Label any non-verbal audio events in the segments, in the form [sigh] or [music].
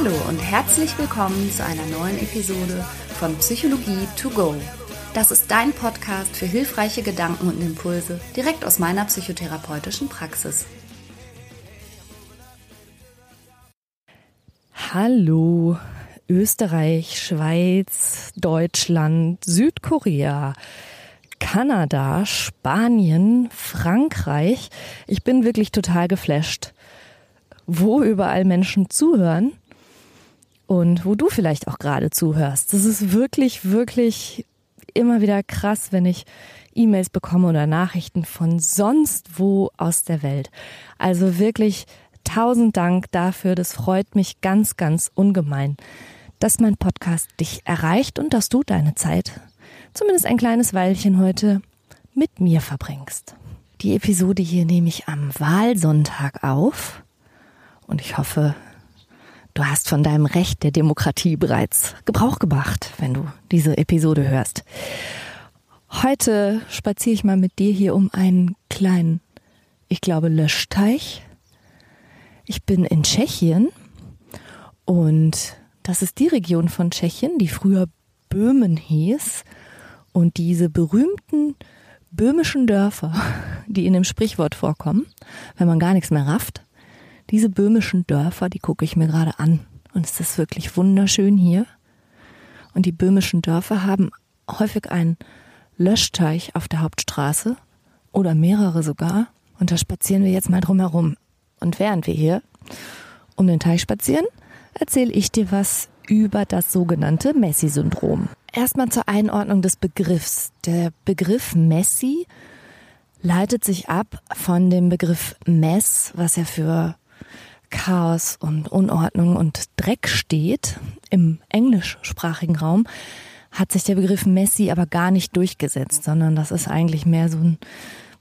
Hallo und herzlich willkommen zu einer neuen Episode von Psychologie to go. Das ist dein Podcast für hilfreiche Gedanken und Impulse direkt aus meiner psychotherapeutischen Praxis. Hallo, Österreich, Schweiz, Deutschland, Südkorea, Kanada, Spanien, Frankreich. Ich bin wirklich total geflasht, wo überall Menschen zuhören und wo du vielleicht auch gerade zuhörst. Das ist wirklich, wirklich immer wieder krass, wenn ich E-Mails bekomme oder Nachrichten von sonst wo aus der Welt. Also wirklich tausend Dank dafür. Das freut mich ganz, ganz ungemein, dass mein Podcast dich erreicht und dass du deine Zeit, zumindest ein kleines Weilchen heute, mit mir verbringst. Die Episode hier nehme ich am Wahlsonntag auf und ich hoffe, du hast von deinem Recht der Demokratie bereits Gebrauch gemacht, wenn du diese Episode hörst. Heute spaziere ich mal mit dir hier um einen kleinen, ich glaube, Löschteich ich bin in Tschechien und das ist die Region von Tschechien, die früher Böhmen hieß. Und diese berühmten böhmischen Dörfer, [laughs] die in dem Sprichwort vorkommen, wenn man gar nichts mehr rafft, diese böhmischen Dörfer, die gucke ich mir gerade an. Und es ist wirklich wunderschön hier. Und die böhmischen Dörfer haben häufig einen Löschteich auf der Hauptstraße oder mehrere sogar. Und da spazieren wir jetzt mal drum herum. Und während wir hier um den Teich spazieren, erzähle ich dir was über das sogenannte Messi-Syndrom. Erstmal zur Einordnung des Begriffs. Der Begriff Messi leitet sich ab von dem Begriff Mess, was ja für Chaos und Unordnung und Dreck steht. Im englischsprachigen Raum hat sich der Begriff Messi aber gar nicht durchgesetzt, sondern das ist eigentlich mehr so ein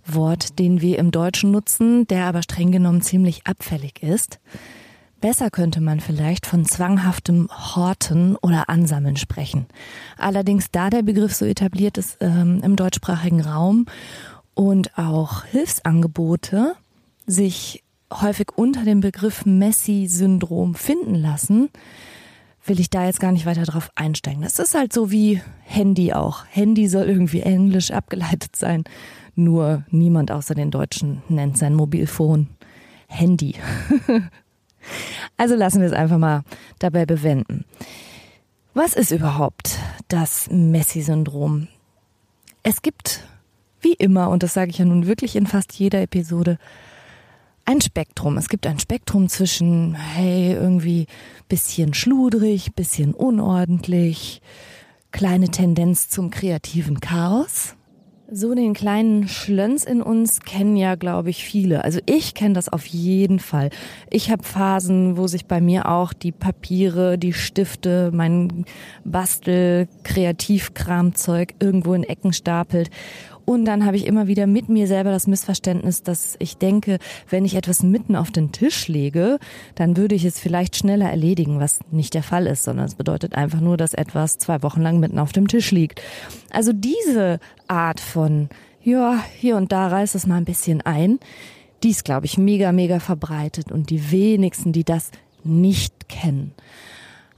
Wort, den wir im Deutschen nutzen, der aber streng genommen ziemlich abfällig ist. Besser könnte man vielleicht von zwanghaftem Horten oder Ansammeln sprechen. Allerdings, da der Begriff so etabliert ist ähm, im deutschsprachigen Raum und auch Hilfsangebote sich häufig unter dem Begriff Messi-Syndrom finden lassen, will ich da jetzt gar nicht weiter drauf einsteigen. Das ist halt so wie Handy auch. Handy soll irgendwie englisch abgeleitet sein. Nur niemand außer den Deutschen nennt sein Mobilfon Handy. [laughs] also lassen wir es einfach mal dabei bewenden. Was ist überhaupt das Messi-Syndrom? Es gibt, wie immer, und das sage ich ja nun wirklich in fast jeder Episode, ein Spektrum. Es gibt ein Spektrum zwischen, hey, irgendwie bisschen schludrig, bisschen unordentlich, kleine Tendenz zum kreativen Chaos. So den kleinen Schlönz in uns kennen ja, glaube ich, viele. Also ich kenne das auf jeden Fall. Ich habe Phasen, wo sich bei mir auch die Papiere, die Stifte, mein Bastel, Kreativkramzeug irgendwo in Ecken stapelt. Und dann habe ich immer wieder mit mir selber das Missverständnis, dass ich denke, wenn ich etwas mitten auf den Tisch lege, dann würde ich es vielleicht schneller erledigen, was nicht der Fall ist, sondern es bedeutet einfach nur, dass etwas zwei Wochen lang mitten auf dem Tisch liegt. Also diese Art von, ja, hier und da reißt es mal ein bisschen ein, die ist, glaube ich, mega, mega verbreitet und die wenigsten, die das nicht kennen.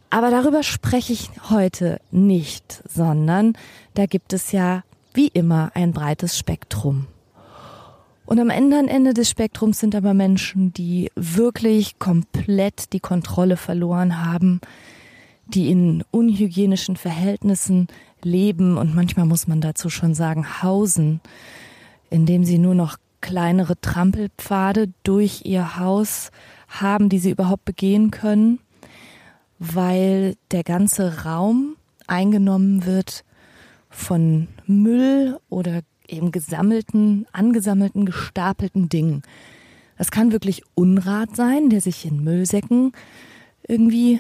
Aber darüber spreche ich heute nicht, sondern da gibt es ja wie immer ein breites Spektrum. Und am anderen Ende des Spektrums sind aber Menschen, die wirklich komplett die Kontrolle verloren haben, die in unhygienischen Verhältnissen leben und manchmal muss man dazu schon sagen hausen, indem sie nur noch kleinere Trampelpfade durch ihr Haus haben, die sie überhaupt begehen können, weil der ganze Raum eingenommen wird von Müll oder eben gesammelten, angesammelten, gestapelten Dingen. Das kann wirklich Unrat sein, der sich in Müllsäcken irgendwie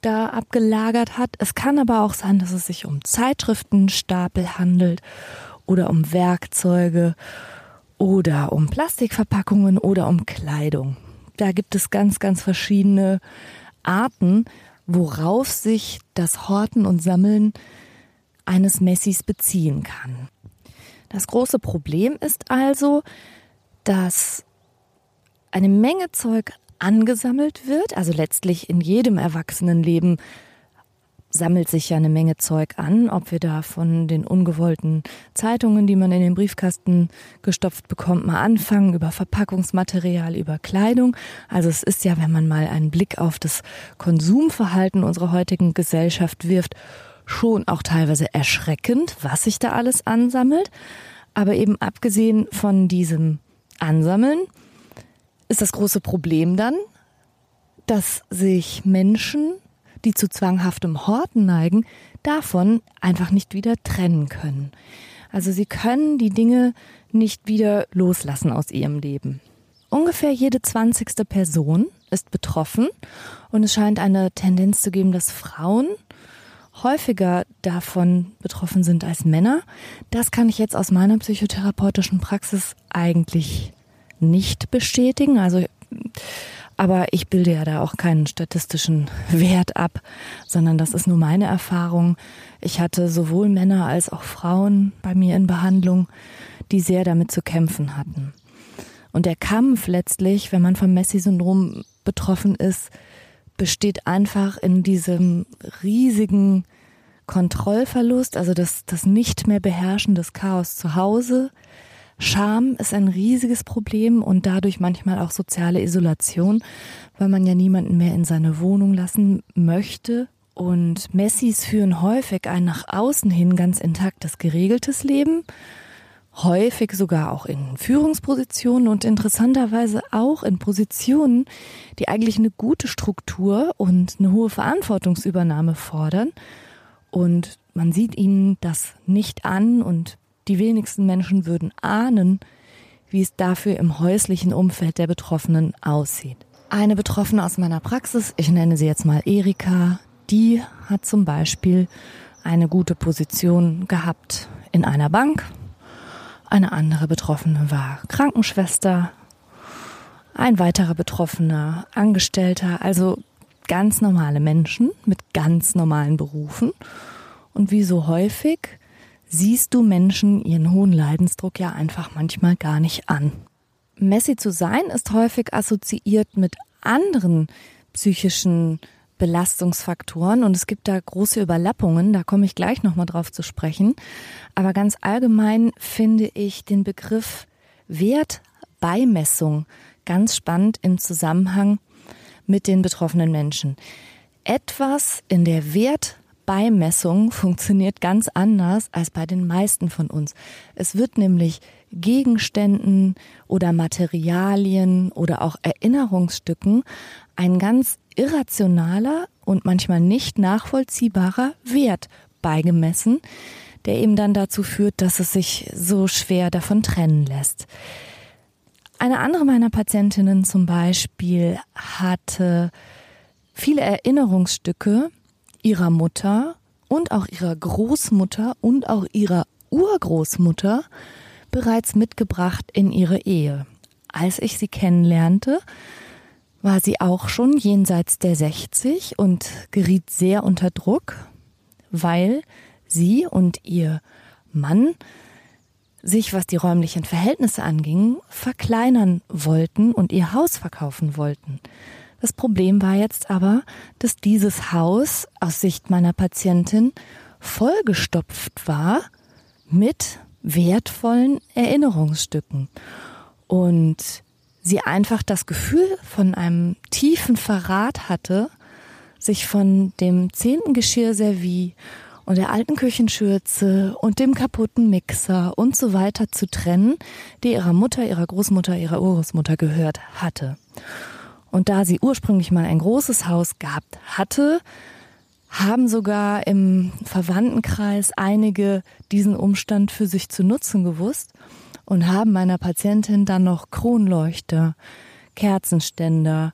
da abgelagert hat. Es kann aber auch sein, dass es sich um Zeitschriftenstapel handelt oder um Werkzeuge oder um Plastikverpackungen oder um Kleidung. Da gibt es ganz, ganz verschiedene Arten, worauf sich das Horten und Sammeln eines Messis beziehen kann. Das große Problem ist also, dass eine Menge Zeug angesammelt wird. Also letztlich in jedem Erwachsenenleben sammelt sich ja eine Menge Zeug an, ob wir da von den ungewollten Zeitungen, die man in den Briefkasten gestopft bekommt, mal anfangen, über Verpackungsmaterial, über Kleidung. Also es ist ja, wenn man mal einen Blick auf das Konsumverhalten unserer heutigen Gesellschaft wirft, schon auch teilweise erschreckend, was sich da alles ansammelt. Aber eben abgesehen von diesem Ansammeln ist das große Problem dann, dass sich Menschen, die zu zwanghaftem Horten neigen, davon einfach nicht wieder trennen können. Also sie können die Dinge nicht wieder loslassen aus ihrem Leben. Ungefähr jede zwanzigste Person ist betroffen und es scheint eine Tendenz zu geben, dass Frauen häufiger davon betroffen sind als Männer. Das kann ich jetzt aus meiner psychotherapeutischen Praxis eigentlich nicht bestätigen. Also, aber ich bilde ja da auch keinen statistischen Wert ab, sondern das ist nur meine Erfahrung. Ich hatte sowohl Männer als auch Frauen bei mir in Behandlung, die sehr damit zu kämpfen hatten. Und der Kampf letztlich, wenn man vom Messi-Syndrom betroffen ist, besteht einfach in diesem riesigen Kontrollverlust, also das, das nicht mehr beherrschen des Chaos zu Hause. Scham ist ein riesiges Problem und dadurch manchmal auch soziale Isolation, weil man ja niemanden mehr in seine Wohnung lassen möchte. Und Messis führen häufig ein nach außen hin ganz intaktes, geregeltes Leben, häufig sogar auch in Führungspositionen und interessanterweise auch in Positionen, die eigentlich eine gute Struktur und eine hohe Verantwortungsübernahme fordern. Und man sieht ihnen das nicht an und die wenigsten Menschen würden ahnen, wie es dafür im häuslichen Umfeld der Betroffenen aussieht. Eine Betroffene aus meiner Praxis, ich nenne sie jetzt mal Erika, die hat zum Beispiel eine gute Position gehabt in einer Bank, eine andere Betroffene war Krankenschwester. Ein weiterer Betroffener Angestellter, also ganz normale Menschen mit ganz normalen Berufen. Und wie so häufig siehst du Menschen ihren hohen Leidensdruck ja einfach manchmal gar nicht an. Messi zu sein ist häufig assoziiert mit anderen psychischen Belastungsfaktoren und es gibt da große Überlappungen, da komme ich gleich nochmal drauf zu sprechen. Aber ganz allgemein finde ich den Begriff Wertbeimessung ganz spannend im Zusammenhang mit den betroffenen Menschen. Etwas in der Wertbeimessung funktioniert ganz anders als bei den meisten von uns. Es wird nämlich Gegenständen oder Materialien oder auch Erinnerungsstücken ein ganz irrationaler und manchmal nicht nachvollziehbarer Wert beigemessen, der eben dann dazu führt, dass es sich so schwer davon trennen lässt. Eine andere meiner Patientinnen zum Beispiel hatte viele Erinnerungsstücke ihrer Mutter und auch ihrer Großmutter und auch ihrer Urgroßmutter bereits mitgebracht in ihre Ehe. Als ich sie kennenlernte, war sie auch schon jenseits der 60 und geriet sehr unter Druck, weil sie und ihr Mann sich, was die räumlichen Verhältnisse anging, verkleinern wollten und ihr Haus verkaufen wollten. Das Problem war jetzt aber, dass dieses Haus aus Sicht meiner Patientin vollgestopft war mit wertvollen Erinnerungsstücken. Und sie einfach das Gefühl von einem tiefen Verrat hatte, sich von dem zehnten Geschirrservie und der alten Küchenschürze und dem kaputten Mixer und so weiter zu trennen, die ihrer Mutter, ihrer Großmutter, ihrer Urgroßmutter gehört hatte. Und da sie ursprünglich mal ein großes Haus gehabt hatte, haben sogar im Verwandtenkreis einige diesen Umstand für sich zu nutzen gewusst und haben meiner Patientin dann noch Kronleuchter, Kerzenständer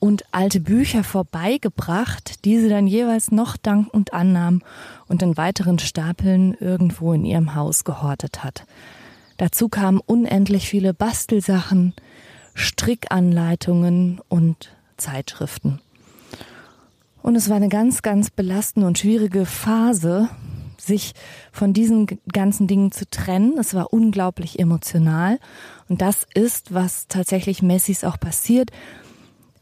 und alte Bücher vorbeigebracht, die sie dann jeweils noch dankend annahm und in weiteren Stapeln irgendwo in ihrem Haus gehortet hat. Dazu kamen unendlich viele Bastelsachen, Strickanleitungen und Zeitschriften. Und es war eine ganz, ganz belastende und schwierige Phase, sich von diesen ganzen Dingen zu trennen. Es war unglaublich emotional. Und das ist, was tatsächlich Messis auch passiert.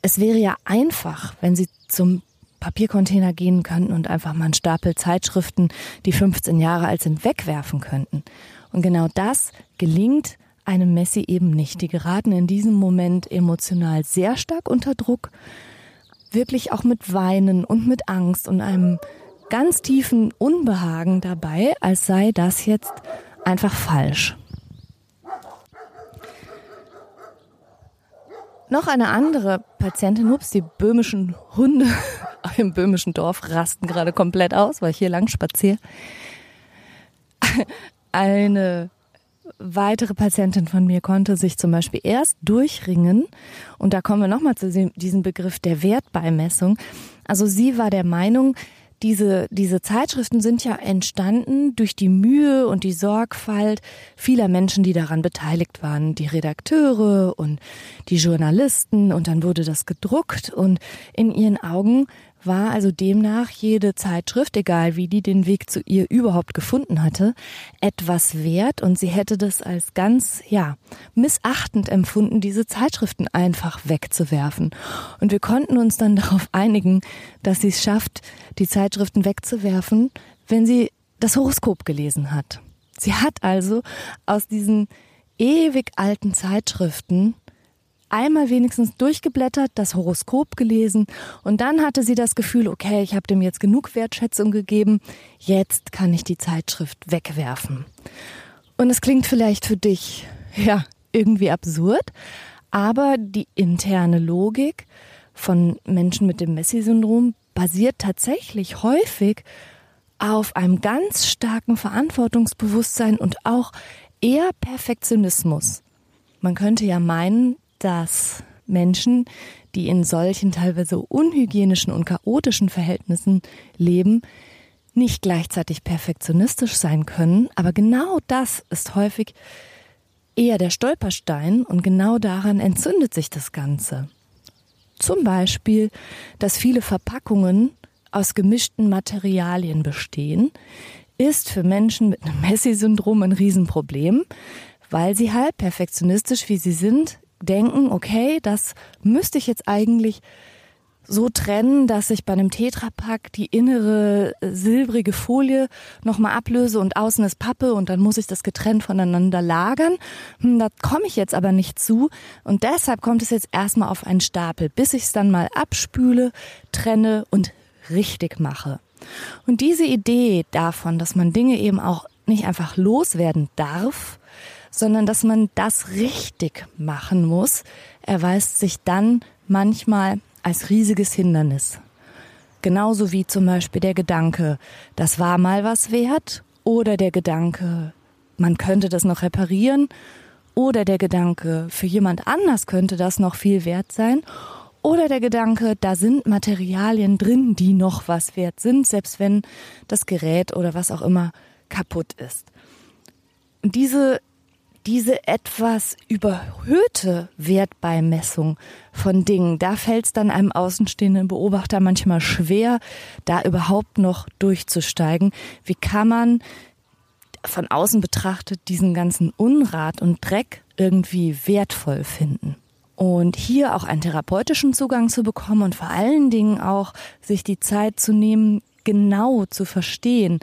es wäre ja einfach, wenn Sie zum Papiercontainer gehen könnten und einfach mal einen Stapel Zeitschriften, die 15 Jahre alt sind, wegwerfen könnten. Und genau das gelingt einem Messi eben nicht. Die geraten in diesem Moment emotional sehr stark unter Druck, wirklich auch mit Weinen und mit Angst und einem ganz tiefen Unbehagen dabei, als sei das jetzt einfach falsch. Noch eine andere Patientin, ups, die böhmischen Hunde [laughs] im böhmischen Dorf rasten gerade komplett aus, weil ich hier lang spaziere. Eine weitere Patientin von mir konnte sich zum Beispiel erst durchringen, und da kommen wir nochmal zu diesem Begriff der Wertbeimessung. Also sie war der Meinung, diese, diese Zeitschriften sind ja entstanden durch die Mühe und die Sorgfalt vieler Menschen, die daran beteiligt waren. Die Redakteure und die Journalisten und dann wurde das gedruckt und in ihren Augen war also demnach jede Zeitschrift, egal wie die den Weg zu ihr überhaupt gefunden hatte, etwas wert und sie hätte das als ganz, ja, missachtend empfunden, diese Zeitschriften einfach wegzuwerfen. Und wir konnten uns dann [laughs] darauf einigen, dass sie es schafft, die Zeitschriften wegzuwerfen, wenn sie das Horoskop gelesen hat. Sie hat also aus diesen ewig alten Zeitschriften einmal wenigstens durchgeblättert, das Horoskop gelesen und dann hatte sie das Gefühl, okay, ich habe dem jetzt genug Wertschätzung gegeben, jetzt kann ich die Zeitschrift wegwerfen. Und es klingt vielleicht für dich, ja, irgendwie absurd, aber die interne Logik von Menschen mit dem Messi-Syndrom basiert tatsächlich häufig auf einem ganz starken Verantwortungsbewusstsein und auch eher Perfektionismus. Man könnte ja meinen, dass Menschen, die in solchen teilweise unhygienischen und chaotischen Verhältnissen leben, nicht gleichzeitig perfektionistisch sein können, aber genau das ist häufig eher der Stolperstein und genau daran entzündet sich das Ganze. Zum Beispiel, dass viele Verpackungen aus gemischten Materialien bestehen, ist für Menschen mit einem Messi-Syndrom ein Riesenproblem, weil sie halt perfektionistisch wie sie sind denken, okay, das müsste ich jetzt eigentlich so trennen, dass ich bei einem Tetrapack die innere äh, silbrige Folie nochmal ablöse und außen ist Pappe und dann muss ich das getrennt voneinander lagern. Hm, da komme ich jetzt aber nicht zu und deshalb kommt es jetzt erstmal auf einen Stapel, bis ich es dann mal abspüle, trenne und richtig mache. Und diese Idee davon, dass man Dinge eben auch nicht einfach loswerden darf, sondern dass man das richtig machen muss, erweist sich dann manchmal als riesiges Hindernis. Genauso wie zum Beispiel der Gedanke, das war mal was wert, oder der Gedanke, man könnte das noch reparieren, oder der Gedanke, für jemand anders könnte das noch viel wert sein, oder der Gedanke, da sind Materialien drin, die noch was wert sind, selbst wenn das Gerät oder was auch immer kaputt ist. Diese diese etwas überhöhte Wertbeimessung von Dingen, da fällt es dann einem außenstehenden Beobachter manchmal schwer, da überhaupt noch durchzusteigen. Wie kann man von außen betrachtet diesen ganzen Unrat und Dreck irgendwie wertvoll finden? Und hier auch einen therapeutischen Zugang zu bekommen und vor allen Dingen auch sich die Zeit zu nehmen, genau zu verstehen,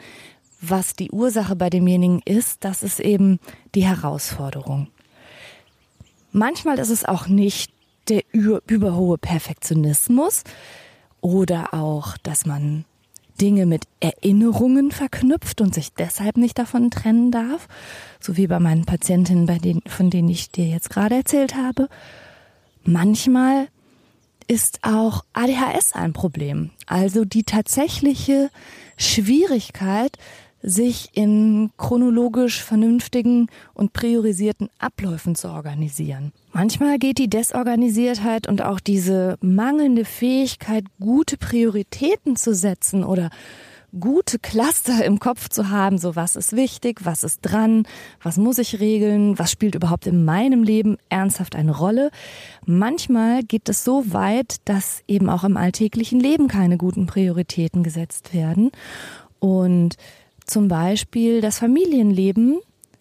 was die Ursache bei demjenigen ist, das ist eben die Herausforderung. Manchmal ist es auch nicht der überhohe Perfektionismus oder auch, dass man Dinge mit Erinnerungen verknüpft und sich deshalb nicht davon trennen darf, so wie bei meinen Patientinnen, bei denen, von denen ich dir jetzt gerade erzählt habe. Manchmal ist auch ADHS ein Problem, also die tatsächliche Schwierigkeit, sich in chronologisch vernünftigen und priorisierten Abläufen zu organisieren. Manchmal geht die Desorganisiertheit und auch diese mangelnde Fähigkeit, gute Prioritäten zu setzen oder gute Cluster im Kopf zu haben, so was ist wichtig, was ist dran, was muss ich regeln, was spielt überhaupt in meinem Leben ernsthaft eine Rolle. Manchmal geht es so weit, dass eben auch im alltäglichen Leben keine guten Prioritäten gesetzt werden und zum Beispiel das Familienleben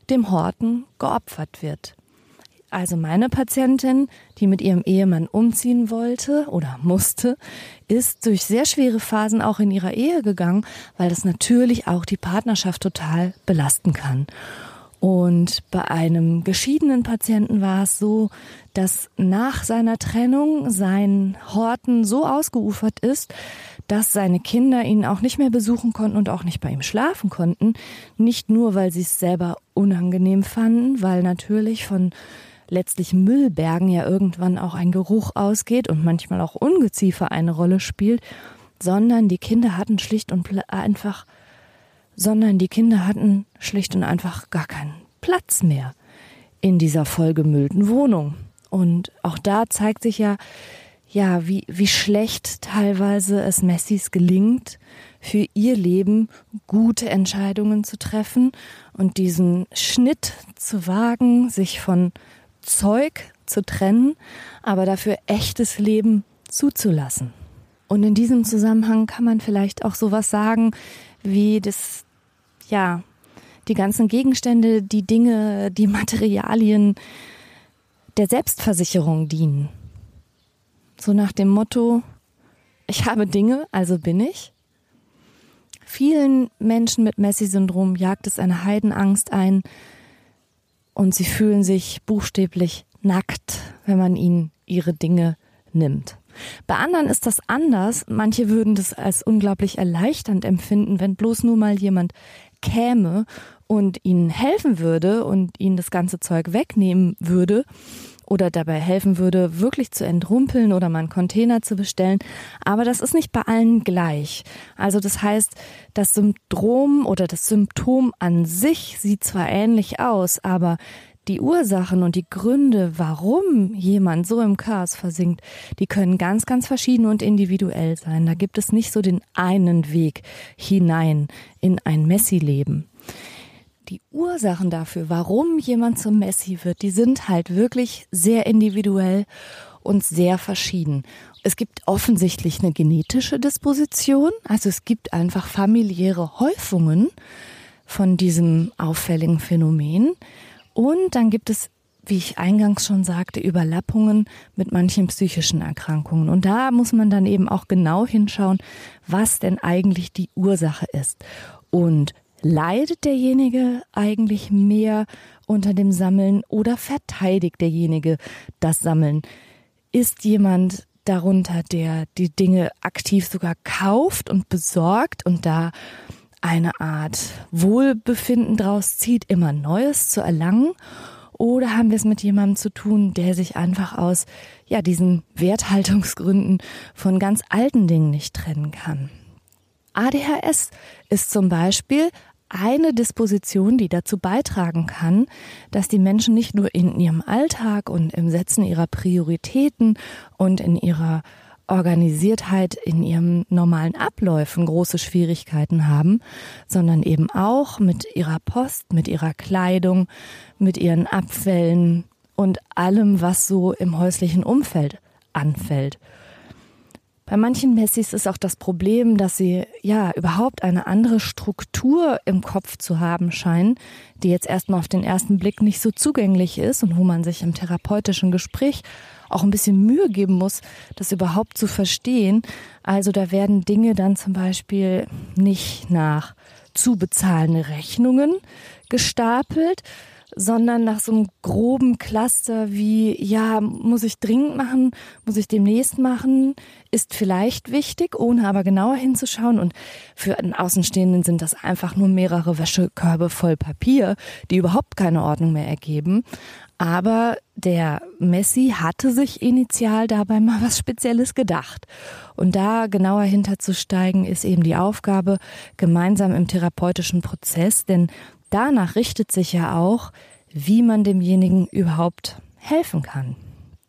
dem Horten geopfert wird. also meine Patientin, die mit ihrem Ehemann umziehen wollte oder musste, ist durch sehr schwere Phasen auch in ihrer Ehe gegangen, weil das natürlich auch die Partnerschaft total belasten kann. Und bei einem geschiedenen Patienten war es so, dass nach seiner Trennung sein Horten so ausgeufert ist, dass seine Kinder ihn auch nicht mehr besuchen konnten und auch nicht bei ihm schlafen konnten. Nicht nur, weil sie es selber unangenehm fanden, weil natürlich von letztlich Müllbergen ja irgendwann auch ein Geruch ausgeht und manchmal auch Ungeziefer eine Rolle spielt, sondern die Kinder hatten schlicht und einfach sondern die Kinder hatten schlicht und einfach gar keinen Platz mehr in dieser vollgemüllten Wohnung. Und auch da zeigt sich ja, ja, wie, wie schlecht teilweise es Messis gelingt, für ihr Leben gute Entscheidungen zu treffen und diesen Schnitt zu wagen, sich von Zeug zu trennen, aber dafür echtes Leben zuzulassen. Und in diesem Zusammenhang kann man vielleicht auch sowas sagen, wie das, ja, die ganzen Gegenstände, die Dinge, die Materialien der Selbstversicherung dienen. So nach dem Motto, ich habe Dinge, also bin ich. Vielen Menschen mit Messi-Syndrom jagt es eine Heidenangst ein und sie fühlen sich buchstäblich nackt, wenn man ihnen ihre Dinge nimmt. Bei anderen ist das anders. Manche würden das als unglaublich erleichternd empfinden, wenn bloß nur mal jemand käme und ihnen helfen würde und ihnen das ganze Zeug wegnehmen würde oder dabei helfen würde, wirklich zu entrumpeln oder mal einen Container zu bestellen. Aber das ist nicht bei allen gleich. Also das heißt, das Syndrom oder das Symptom an sich sieht zwar ähnlich aus, aber die Ursachen und die Gründe, warum jemand so im Chaos versinkt, die können ganz, ganz verschieden und individuell sein. Da gibt es nicht so den einen Weg hinein in ein Messi-Leben. Die Ursachen dafür, warum jemand zum Messi wird, die sind halt wirklich sehr individuell und sehr verschieden. Es gibt offensichtlich eine genetische Disposition, also es gibt einfach familiäre Häufungen von diesem auffälligen Phänomen. Und dann gibt es, wie ich eingangs schon sagte, Überlappungen mit manchen psychischen Erkrankungen. Und da muss man dann eben auch genau hinschauen, was denn eigentlich die Ursache ist. Und leidet derjenige eigentlich mehr unter dem Sammeln oder verteidigt derjenige das Sammeln? Ist jemand darunter, der die Dinge aktiv sogar kauft und besorgt und da eine Art Wohlbefinden draus zieht, immer Neues zu erlangen? Oder haben wir es mit jemandem zu tun, der sich einfach aus ja, diesen Werthaltungsgründen von ganz alten Dingen nicht trennen kann? ADHS ist zum Beispiel eine Disposition, die dazu beitragen kann, dass die Menschen nicht nur in ihrem Alltag und im Setzen ihrer Prioritäten und in ihrer Organisiertheit in ihren normalen Abläufen große Schwierigkeiten haben, sondern eben auch mit ihrer Post, mit ihrer Kleidung, mit ihren Abfällen und allem, was so im häuslichen Umfeld anfällt. Bei manchen Messis ist auch das Problem, dass sie ja überhaupt eine andere Struktur im Kopf zu haben scheinen, die jetzt erstmal auf den ersten Blick nicht so zugänglich ist und wo man sich im therapeutischen Gespräch auch ein bisschen Mühe geben muss, das überhaupt zu verstehen. Also da werden Dinge dann zum Beispiel nicht nach zu bezahlende Rechnungen gestapelt, sondern nach so einem groben Cluster wie, ja, muss ich dringend machen, muss ich demnächst machen, ist vielleicht wichtig, ohne aber genauer hinzuschauen. Und für einen Außenstehenden sind das einfach nur mehrere Wäschekörbe voll Papier, die überhaupt keine Ordnung mehr ergeben. Aber der Messi hatte sich initial dabei mal was Spezielles gedacht. Und da genauer hinterzusteigen, ist eben die Aufgabe gemeinsam im therapeutischen Prozess, denn danach richtet sich ja auch, wie man demjenigen überhaupt helfen kann.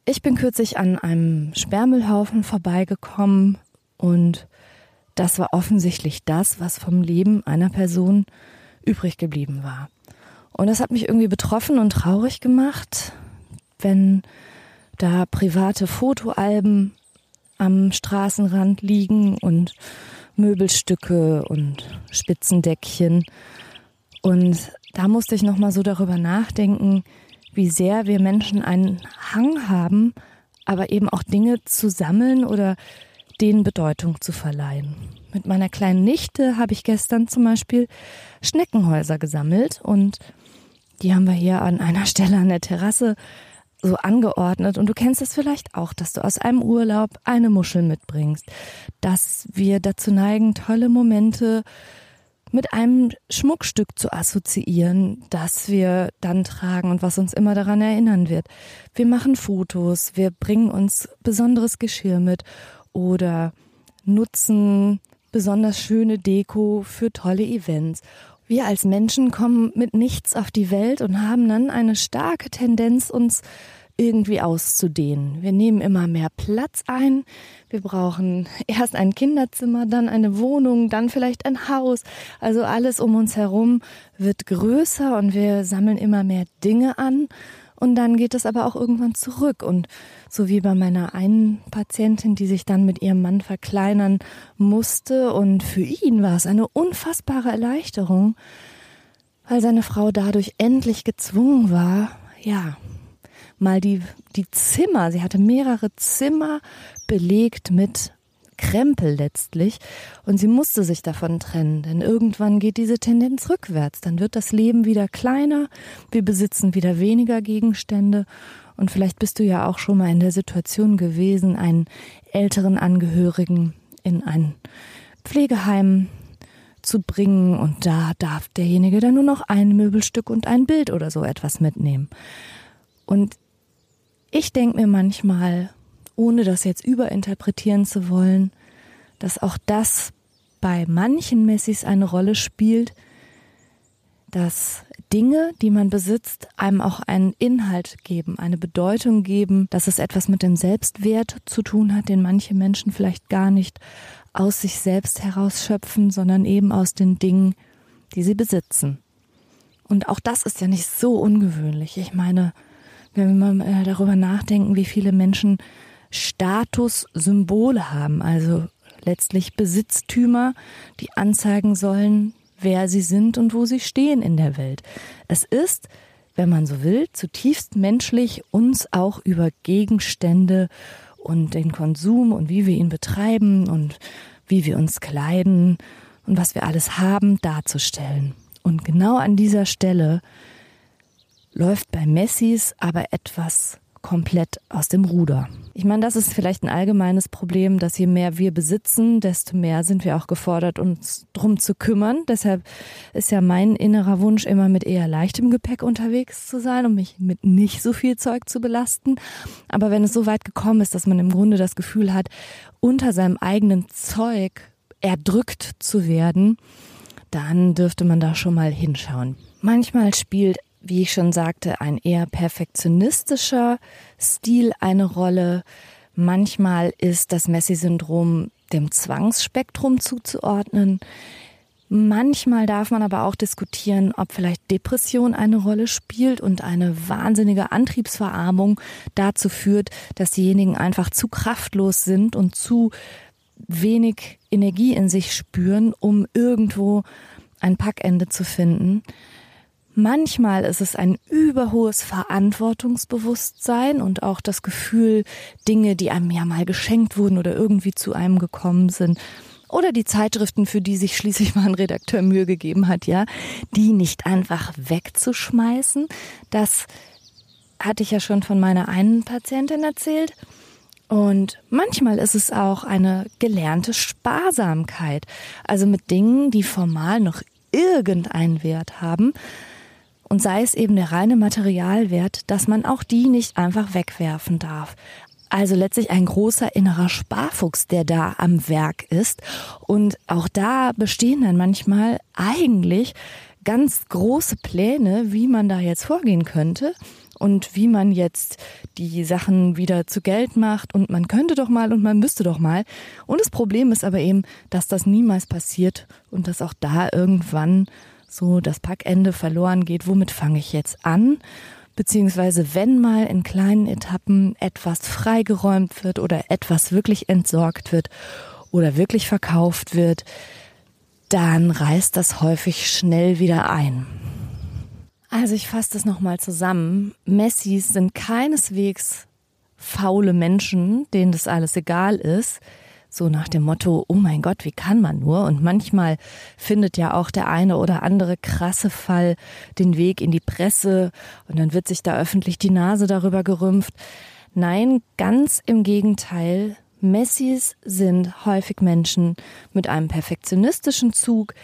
Ich bin kürzlich an einem Sperrmüllhaufen vorbeigekommen und das war offensichtlich das, was vom Leben einer Person übrig geblieben war. Und das hat mich irgendwie betroffen und traurig gemacht, wenn da private Fotoalben am Straßenrand liegen und Möbelstücke und Spitzendeckchen. Und da musste ich nochmal so darüber nachdenken, wie sehr wir Menschen einen Hang haben, aber eben auch Dinge zu sammeln oder denen Bedeutung zu verleihen. Mit meiner kleinen Nichte habe ich gestern zum Beispiel Schneckenhäuser gesammelt und die haben wir hier an einer [laughs] Stelle an der Terrasse so angeordnet. Und du kennst es vielleicht auch, dass du aus einem Urlaub eine Muschel mitbringst, dass wir dazu neigen, tolle Momente mit einem Schmuckstück zu assoziieren, das wir dann tragen und was uns immer daran erinnern wird. Wir machen Fotos, wir bringen uns besonderes Geschirr mit oder nutzen besonders schöne Deko für tolle Events. Wir als Menschen kommen mit nichts auf die Welt und haben dann eine starke Tendenz, uns irgendwie auszudehnen. Wir nehmen immer mehr Platz ein. Wir brauchen [laughs] erst ein Kinderzimmer, dann eine Wohnung, dann vielleicht ein Haus. Also alles um uns herum wird größer und wir sammeln immer mehr Dinge an und dann geht es aber auch irgendwann zurück. Und so wie bei meiner einen Patientin, die sich dann mit ihrem Mann verkleinern musste. Und für ihn war es eine unfassbare Erleichterung, weil seine Frau dadurch endlich gezwungen war, ja, mal die, die Zimmer, sie hatte mehrere Zimmer belegt mit Krempel letztlich. Und sie musste sich davon trennen, denn irgendwann geht diese Tendenz rückwärts. Dann wird das Leben wieder kleiner, wir besitzen wieder weniger Gegenstände. Und vielleicht bist du ja auch schon mal in der Situation gewesen, einen älteren Angehörigen in ein Pflegeheim zu bringen und da darf derjenige dann nur noch ein Möbelstück und ein Bild oder so etwas mitnehmen. Und ich denke mir manchmal, ohne das jetzt überinterpretieren zu wollen, dass auch das bei manchen Messis eine Rolle spielt, dass Dinge, die man besitzt, einem auch einen Inhalt geben, eine Bedeutung geben, dass es etwas mit dem Selbstwert zu tun hat, den manche Menschen vielleicht gar nicht aus sich selbst herausschöpfen, sondern eben aus den Dingen, die sie besitzen. Und auch das ist ja nicht so ungewöhnlich. Ich meine, wenn wir mal darüber nachdenken, wie viele Menschen Statussymbole haben, also letztlich Besitztümer, die anzeigen sollen, wer sie sind und wo sie stehen in der Welt. Es ist, wenn man so will, zutiefst menschlich, uns auch über Gegenstände und den Konsum und wie wir ihn betreiben und wie wir uns kleiden und was wir alles haben darzustellen. Und genau an dieser Stelle läuft bei Messis aber etwas komplett aus dem Ruder. Ich meine, das ist vielleicht ein allgemeines Problem, dass je mehr wir besitzen, desto mehr sind wir auch gefordert, uns drum zu kümmern. Deshalb ist ja mein innerer Wunsch, immer mit eher leichtem Gepäck unterwegs zu sein, um mich mit nicht so viel Zeug zu belasten. Aber wenn es so weit gekommen ist, dass man im Grunde das Gefühl hat, unter seinem eigenen Zeug erdrückt zu werden, dann dürfte man da schon mal hinschauen. Manchmal spielt wie ich schon sagte, ein eher perfektionistischer Stil eine Rolle. Manchmal ist das Messi-Syndrom dem Zwangsspektrum zuzuordnen. Manchmal darf man aber auch diskutieren, ob vielleicht Depression eine Rolle spielt und eine wahnsinnige Antriebsverarmung dazu führt, dass diejenigen einfach zu kraftlos sind und zu wenig Energie in sich spüren, um irgendwo ein Packende zu finden. Manchmal ist es ein überhohes Verantwortungsbewusstsein und auch das Gefühl, Dinge, die einem ja mal geschenkt wurden oder irgendwie zu einem gekommen sind, oder die Zeitschriften, für die sich schließlich mal ein Redakteur Mühe gegeben hat, ja, die nicht einfach wegzuschmeißen. Das hatte ich ja schon von meiner einen Patientin erzählt. Und manchmal ist es auch eine gelernte Sparsamkeit, also mit Dingen, die formal noch irgendeinen Wert haben, und sei es eben der reine Materialwert, dass man auch die nicht einfach wegwerfen darf. Also letztlich ein großer innerer Sparfuchs, der da am Werk ist. Und auch da bestehen dann manchmal eigentlich ganz große Pläne, wie man da jetzt vorgehen könnte und wie man jetzt die Sachen wieder zu Geld macht und man könnte doch mal und man müsste doch mal. Und das Problem ist aber eben, dass das niemals passiert und dass auch da irgendwann so das Packende verloren geht, womit fange ich jetzt an? Beziehungsweise wenn mal in kleinen Etappen etwas freigeräumt wird oder etwas wirklich entsorgt wird oder wirklich verkauft wird, dann reißt das häufig schnell wieder ein. Also ich fasse das nochmal zusammen. Messis sind keineswegs faule Menschen, denen das alles egal ist. So nach dem Motto, oh mein Gott, wie kann man nur? Und manchmal findet ja auch der eine oder andere krasse Fall den Weg in die Presse und dann wird sich da öffentlich die Nase darüber gerümpft. Nein, ganz im Gegenteil. Messis sind häufig Menschen mit einem perfektionistischen Zug,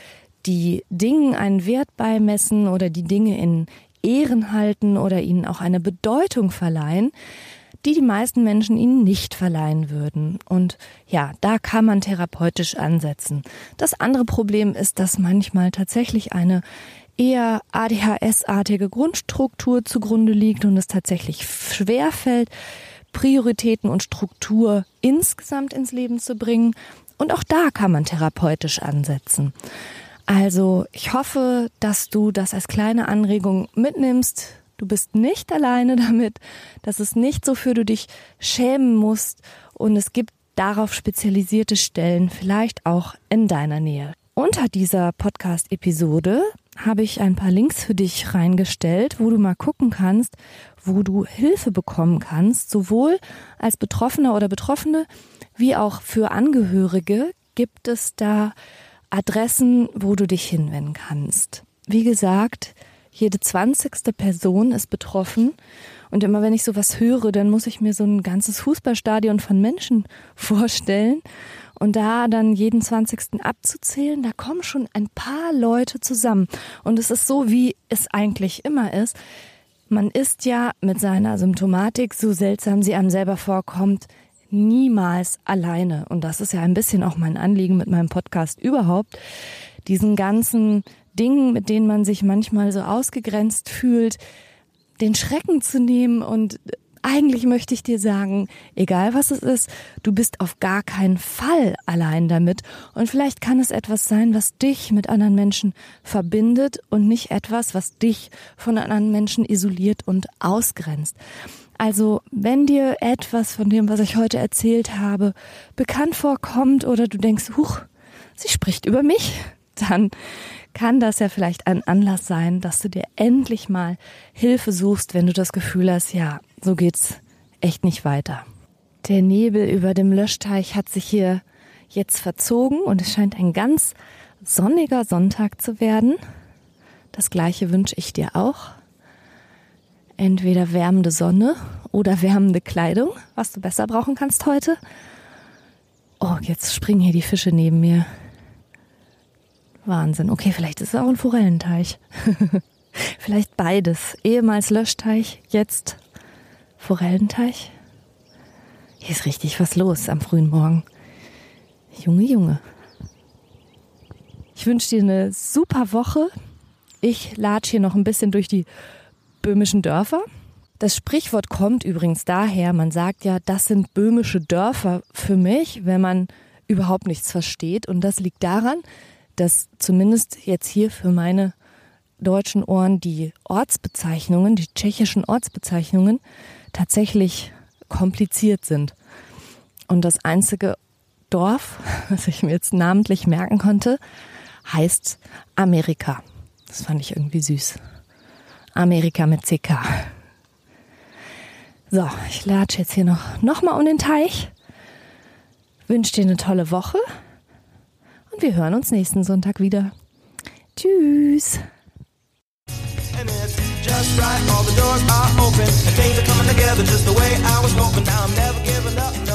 die Dingen einen Wert beimessen oder die Dinge in Ehren halten oder ihnen auch eine Bedeutung verleihen, die die meisten Menschen ihnen nicht verleihen würden. Und ja, da kann man therapeutisch ansetzen. Das andere Problem ist, dass manchmal tatsächlich eine eher ADHS-artige Grundstruktur zugrunde liegt und es tatsächlich schwer fällt, Prioritäten und Struktur insgesamt ins Leben zu bringen. Und auch da kann man therapeutisch ansetzen. Also ich hoffe, dass du das als kleine Anregung mitnimmst, Du bist nicht alleine damit. Das ist nicht so, für du dich schämen musst. Und es gibt darauf spezialisierte Stellen, vielleicht auch in deiner Nähe. Unter dieser Podcast-Episode habe ich ein paar Links für dich reingestellt, wo du mal gucken kannst, wo du Hilfe bekommen kannst, sowohl als Betroffener oder Betroffene wie auch für Angehörige gibt es da Adressen, wo du dich hinwenden kannst. Wie gesagt, jede zwanzigste Person ist betroffen. Und immer wenn ich sowas höre, dann muss ich mir so ein ganzes Fußballstadion von Menschen vorstellen. Und da dann jeden zwanzigsten abzuzählen, da kommen schon ein paar Leute zusammen. Und es ist so, wie es eigentlich immer ist. Man ist ja mit seiner Symptomatik, so seltsam sie einem selber vorkommt, niemals alleine. Und das ist ja ein bisschen auch mein Anliegen mit meinem Podcast überhaupt. Diesen ganzen Dingen, mit denen man sich manchmal so ausgegrenzt fühlt, den Schrecken zu nehmen und eigentlich möchte ich dir sagen, egal was es ist, du bist auf gar keinen Fall allein damit. Und vielleicht kann es etwas sein, was dich mit anderen Menschen verbindet und nicht etwas, was dich von anderen Menschen isoliert und ausgrenzt. Also, wenn dir etwas von dem, was ich heute erzählt habe, bekannt vorkommt oder du denkst, huch, sie spricht über mich, [laughs] dann kann das ja vielleicht ein Anlass sein, dass du dir endlich mal Hilfe suchst, wenn du das Gefühl hast, ja, so geht's echt nicht weiter. Der Nebel über dem Löschteich hat sich hier jetzt verzogen und es scheint ein ganz sonniger Sonntag zu werden. Das gleiche wünsche ich dir auch. Entweder wärmende Sonne oder wärmende Kleidung, was du besser brauchen kannst heute. Oh, jetzt springen hier die Fische neben mir. Wahnsinn. Okay, vielleicht ist es auch ein Forellenteich. [laughs] vielleicht beides. Ehemals Löschteich, jetzt Forellenteich. Hier ist richtig was los am frühen Morgen. Junge, Junge. Ich wünsche dir eine super Woche. Ich latsch hier noch ein bisschen durch die böhmischen Dörfer. Das Sprichwort kommt übrigens daher, man sagt ja, das sind böhmische Dörfer für mich, wenn man überhaupt nichts versteht. Und das liegt daran, dass zumindest jetzt hier für meine deutschen Ohren die Ortsbezeichnungen, die tschechischen Ortsbezeichnungen tatsächlich kompliziert sind. Und das einzige Dorf, [laughs] was ich mir jetzt namentlich merken konnte, heißt Amerika. Das fand ich irgendwie süß. Amerika mit CK. So, ich latsche jetzt hier noch, noch mal um den Teich. Wünsche dir eine tolle Woche wir hören uns nächsten Sonntag wieder. Tschüss. Just right, all the doors are open. And things are coming together just the way I was hoping. Now I'm never giving up.